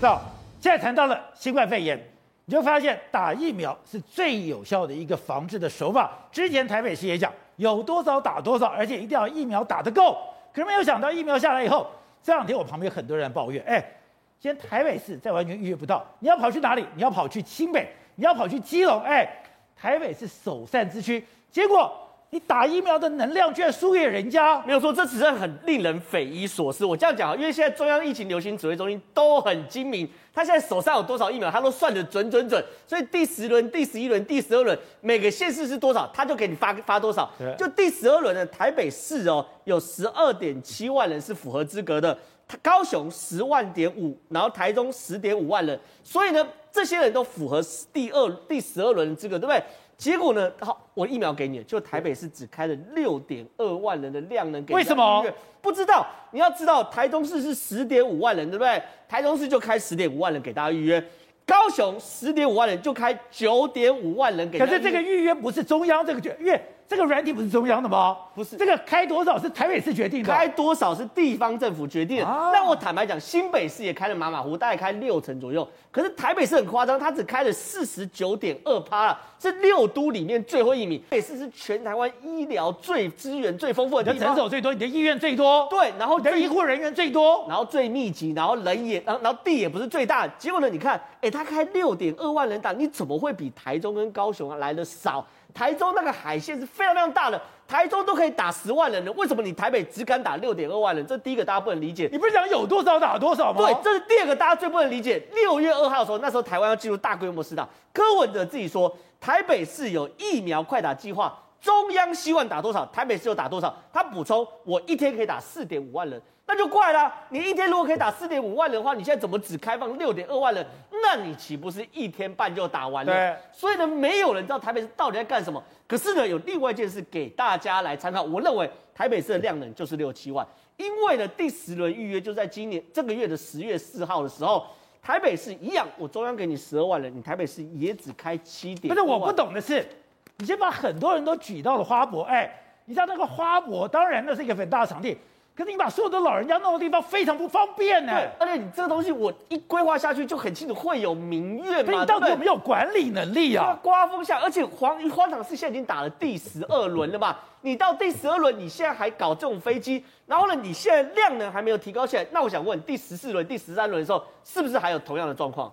到现在谈到了新冠肺炎，你就发现打疫苗是最有效的一个防治的手法。之前台北市也讲有多少打多少，而且一定要疫苗打得够。可是没有想到疫苗下来以后，这两天我旁边很多人抱怨，哎，现在台北市再完全预约不到，你要跑去哪里？你要跑去新北，你要跑去基隆，哎，台北是首善之区，结果。你打疫苗的能量居然输给人家，没有错，这只是很令人匪夷所思。我这样讲啊，因为现在中央疫情流行指挥中心都很精明，他现在手上有多少疫苗，他都算得准准准。所以第十轮、第十一轮、第十二轮，每个县市是多少，他就给你发发多少。就第十二轮的台北市哦，有十二点七万人是符合资格的，高雄十万点五，然后台中十点五万人，所以呢，这些人都符合第二、第十二轮的资格，对不对？结果呢？好，我疫苗给你，就台北市只开了六点二万人的量能给你。为什么？不知道。你要知道，台中市是十点五万人，对不对？台中市就开十点五万人给大家预约。高雄十点五万人就开九点五万人给。可是这个预约不是中央这个决，因为这个软体不是中央的吗？不是，这个开多少是台北市决定的，开多少是地方政府决定的。那、啊、我坦白讲，新北市也开了马马虎虎，大概开六成左右。可是台北市很夸张，它只开了四十九点二趴了，是六都里面最后一名。台北市是全台湾医疗最资源最丰富的地方，人手最多，你的医院最多，对，然后你的医护人员最多，然后最密集，然后人也，然后然后地也不是最大。结果呢，你看，哎，他开六点二万人打，你怎么会比台中跟高雄来的少？台中那个海线是非常非常大的，台中都可以打十万人了，为什么你台北只敢打六点二万人？这第一个大家不能理解。你不是讲有多少打多少吗？对，这是第二个大家最不能理解。六月二号的时候，那时候台湾要进入大规模施打，柯文哲自己说台北市有疫苗快打计划，中央希望打多少，台北市就打多少。他补充，我一天可以打四点五万人。那就怪了，你一天如果可以打四点五万人的话，你现在怎么只开放六点二万人？那你岂不是一天半就打完了？对。所以呢，没有人知道台北市到底在干什么。可是呢，有另外一件事给大家来参考。我认为台北市的量能就是六七万，因为呢，第十轮预约就在今年这个月的十月四号的时候，台北市一样，我中央给你十二万人，你台北市也只开七点。不是，我不懂的是，你先把很多人都举到了花博，哎，你知道那个花博，当然那是一个很大的场地。可是你把所有的老人家弄的地方非常不方便呢，而且你这个东西我一规划下去就很清楚会有民怨嘛，你到底有没有管理能力啊？刮风下，而且黄荒唐是现在已经打了第十二轮了嘛，你到第十二轮你现在还搞这种飞机，然后呢你现在量能还没有提高起来，那我想问第十四轮、第十三轮的时候是不是还有同样的状况？